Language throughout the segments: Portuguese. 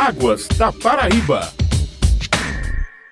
Águas da Paraíba.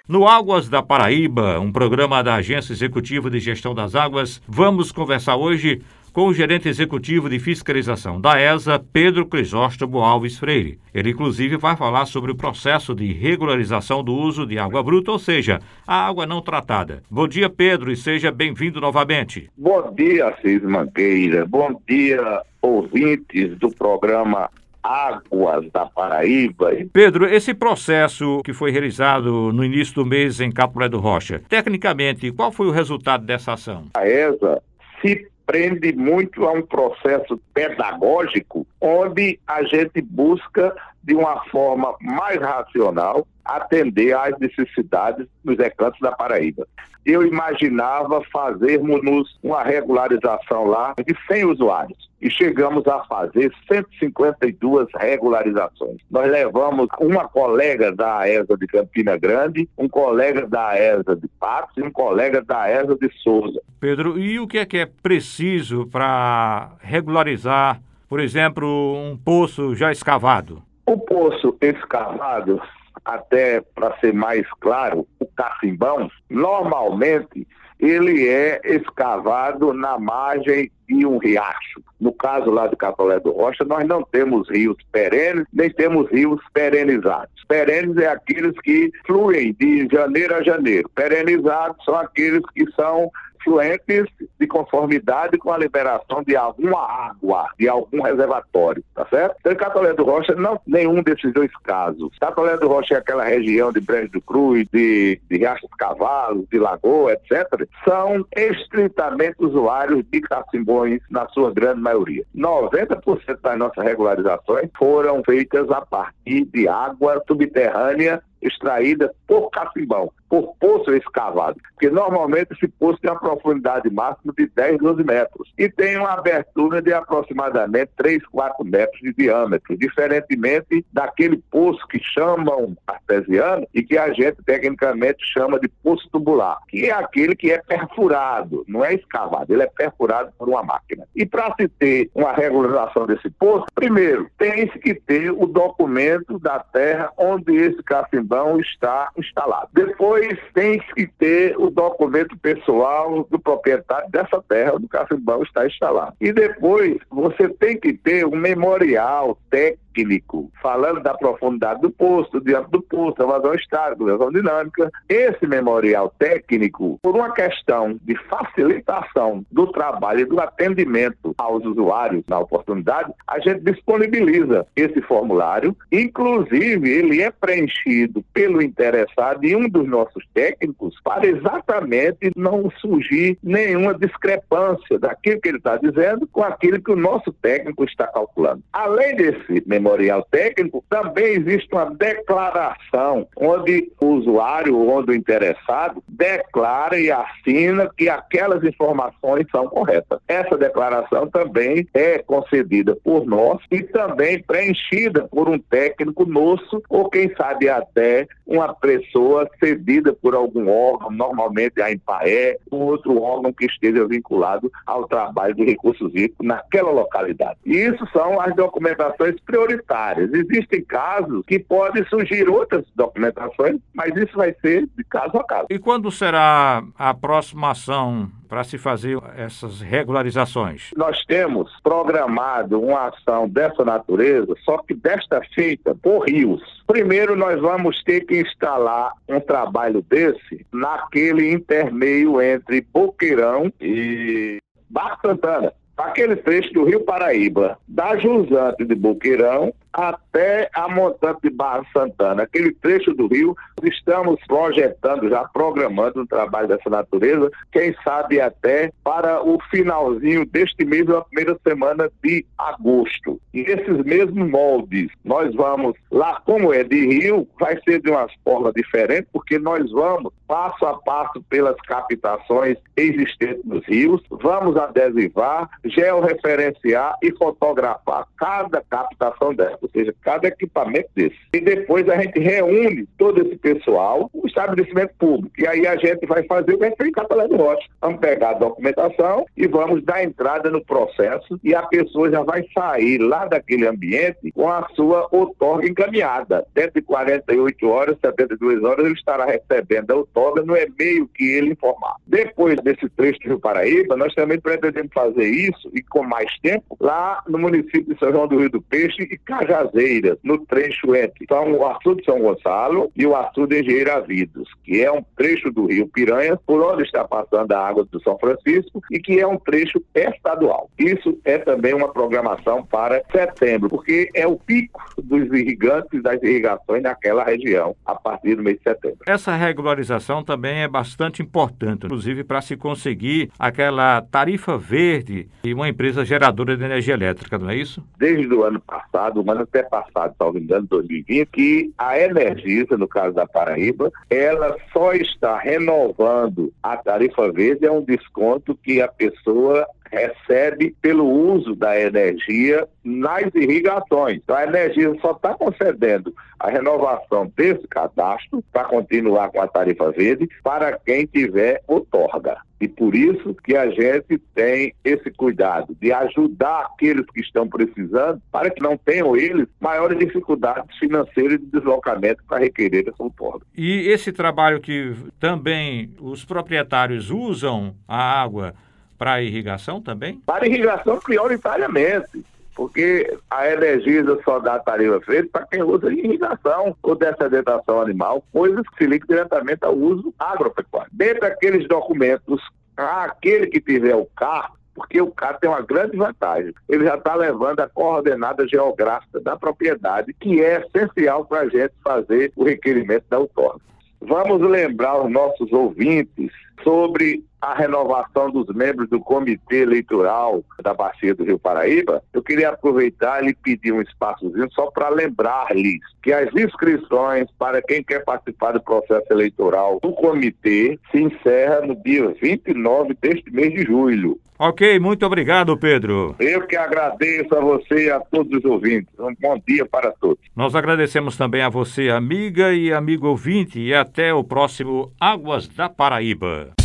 No Águas da Paraíba, um programa da Agência Executiva de Gestão das Águas, vamos conversar hoje com o gerente executivo de fiscalização da ESA, Pedro Crisóstomo Alves Freire. Ele, inclusive, vai falar sobre o processo de regularização do uso de água bruta, ou seja, a água não tratada. Bom dia, Pedro, e seja bem-vindo novamente. Bom dia, Cis Manqueira. Bom dia, ouvintes do programa Águas da Paraíba. Pedro, esse processo que foi realizado no início do mês em Capulé do Rocha, tecnicamente, qual foi o resultado dessa ação? A ESA se prende muito a um processo pedagógico onde a gente busca de uma forma mais racional atender às necessidades dos recantos da Paraíba. Eu imaginava fazermos uma regularização lá de 100 usuários e chegamos a fazer 152 regularizações. Nós levamos uma colega da ESA de Campina Grande, um colega da ESA de Patos e um colega da ESA de Souza. Pedro, e o que é que é preciso para regularizar, por exemplo, um poço já escavado? O poço escavado até para ser mais claro, o cacimbão, normalmente ele é escavado na margem de um riacho. No caso lá de Capolé do Rocha, nós não temos rios perenes, nem temos rios perenizados. Perenes é aqueles que fluem de janeiro a janeiro. Perenizados são aqueles que são fluentes de conformidade com a liberação de alguma água, de algum reservatório, tá certo? Então, em Catolé do Rocha, não nenhum desses dois casos. Catolé do Rocha é aquela região de Brejo do Cruz, de, de Riacho dos de Lagoa, etc., são estritamente usuários de cacimbões, na sua grande maioria. 90% das nossas regularizações foram feitas a partir de água subterrânea extraída por cacimbão, por poço escavado, porque normalmente esse poço tem uma profundidade máxima de 10, 12 metros. E tem uma abertura de aproximadamente 3, 4 metros de diâmetro, diferentemente daquele poço que chamam artesiano e que a gente tecnicamente chama de poço tubular, que é aquele que é perfurado, não é escavado, ele é perfurado por uma máquina. E para se ter uma regularização desse poço, primeiro, tem que ter o documento da terra onde esse cacimbão está instalado. Depois tem que ter o documento pessoal do proprietário dessa terra onde o cacimbão está instalado. E depois você tem que ter um memorial técnico técnico, falando da profundidade do do diâmetro do poço, a vazão estática, a vazão dinâmica. Esse memorial técnico, por uma questão de facilitação do trabalho e do atendimento aos usuários na oportunidade, a gente disponibiliza esse formulário. Inclusive, ele é preenchido pelo interessado e um dos nossos técnicos para exatamente não surgir nenhuma discrepância daquilo que ele está dizendo com aquilo que o nosso técnico está calculando. Além desse memorial, memorial técnico, também existe uma declaração onde o usuário, onde o interessado, declara e assina que aquelas informações são corretas. Essa declaração também é concedida por nós e também preenchida por um técnico nosso, ou quem sabe até uma pessoa cedida por algum órgão, normalmente a EMPAE, ou outro órgão que esteja vinculado ao trabalho de recursos hídricos naquela localidade. Isso são as documentações prioritárias prioritárias. Existem casos que podem surgir outras documentações, mas isso vai ser de caso a caso. E quando será a próxima ação para se fazer essas regularizações? Nós temos programado uma ação dessa natureza, só que desta feita por rios. Primeiro, nós vamos ter que instalar um trabalho desse naquele intermeio entre Boqueirão e Barra Santana aquele trecho do Rio Paraíba, da Jusante de Boqueirão até a montante de Barra Santana, aquele trecho do rio, estamos projetando, já programando um trabalho dessa natureza, quem sabe até para o finalzinho deste mês, a primeira semana de agosto. E esses mesmos moldes, nós vamos, lá como é de rio, vai ser de uma forma diferente, porque nós vamos passo a passo pelas captações existentes nos rios, vamos adesivar, georreferenciar e fotografar cada captação dela. ou seja, cada equipamento desse. E depois a gente reúne todo esse pessoal, o estabelecimento público. E aí a gente vai fazer o que a gente fez em Capelé do Rocha. Vamos pegar a documentação e vamos dar entrada no processo e a pessoa já vai sair lá daquele ambiente com a sua outorga encaminhada. Dentro de 48 horas, 72 horas, ele estará recebendo a outorga no e-mail que ele informar. Depois desse trecho do Rio Paraíba, nós também pretendemos fazer isso e com mais tempo lá no município de São João do Rio do Peixe e Cajazeiras, no trecho entre São, o açude São Gonçalo e o açude Engenheira Vidos, que é um trecho do Rio Piranha, por onde está passando a água do São Francisco e que é um trecho estadual. Isso é também uma programação para setembro, porque é o pico dos irrigantes das irrigações naquela região a partir do mês de setembro. Essa regularização também é bastante importante, inclusive para se conseguir aquela tarifa verde e uma empresa geradora de energia elétrica, não é isso? Desde o ano passado, o ano até passado, talvez engano, 2020, que a Energisa, no caso da Paraíba, ela só está renovando a tarifa verde, é um desconto que a pessoa recebe pelo uso da energia nas irrigações. Então, a energia só está concedendo a renovação desse cadastro para continuar com a tarifa verde para quem tiver outorga. E por isso que a gente tem esse cuidado de ajudar aqueles que estão precisando para que não tenham eles maiores dificuldades financeiras de deslocamento para requerer essa outorga. E esse trabalho que também os proprietários usam a água para irrigação também? Para irrigação, prioritariamente porque a Energisa só dá tarifa feita para quem usa irrigação ou dessedentação animal, coisas que se ligam diretamente ao uso agropecuário. Dentro daqueles documentos, aquele que tiver o carro, porque o carro tem uma grande vantagem. Ele já está levando a coordenada geográfica da propriedade, que é essencial para a gente fazer o requerimento da outorga. Vamos lembrar os nossos ouvintes sobre a renovação dos membros do Comitê Eleitoral da Bacia do Rio Paraíba, eu queria aproveitar e pedir um espaçozinho só para lembrar-lhes que as inscrições para quem quer participar do processo eleitoral do comitê se encerra no dia 29 deste mês de julho. Ok, muito obrigado, Pedro. Eu que agradeço a você e a todos os ouvintes. Um bom dia para todos. Nós agradecemos também a você, amiga e amigo ouvinte, e até o próximo Águas da Paraíba.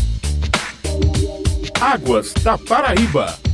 Águas da Paraíba.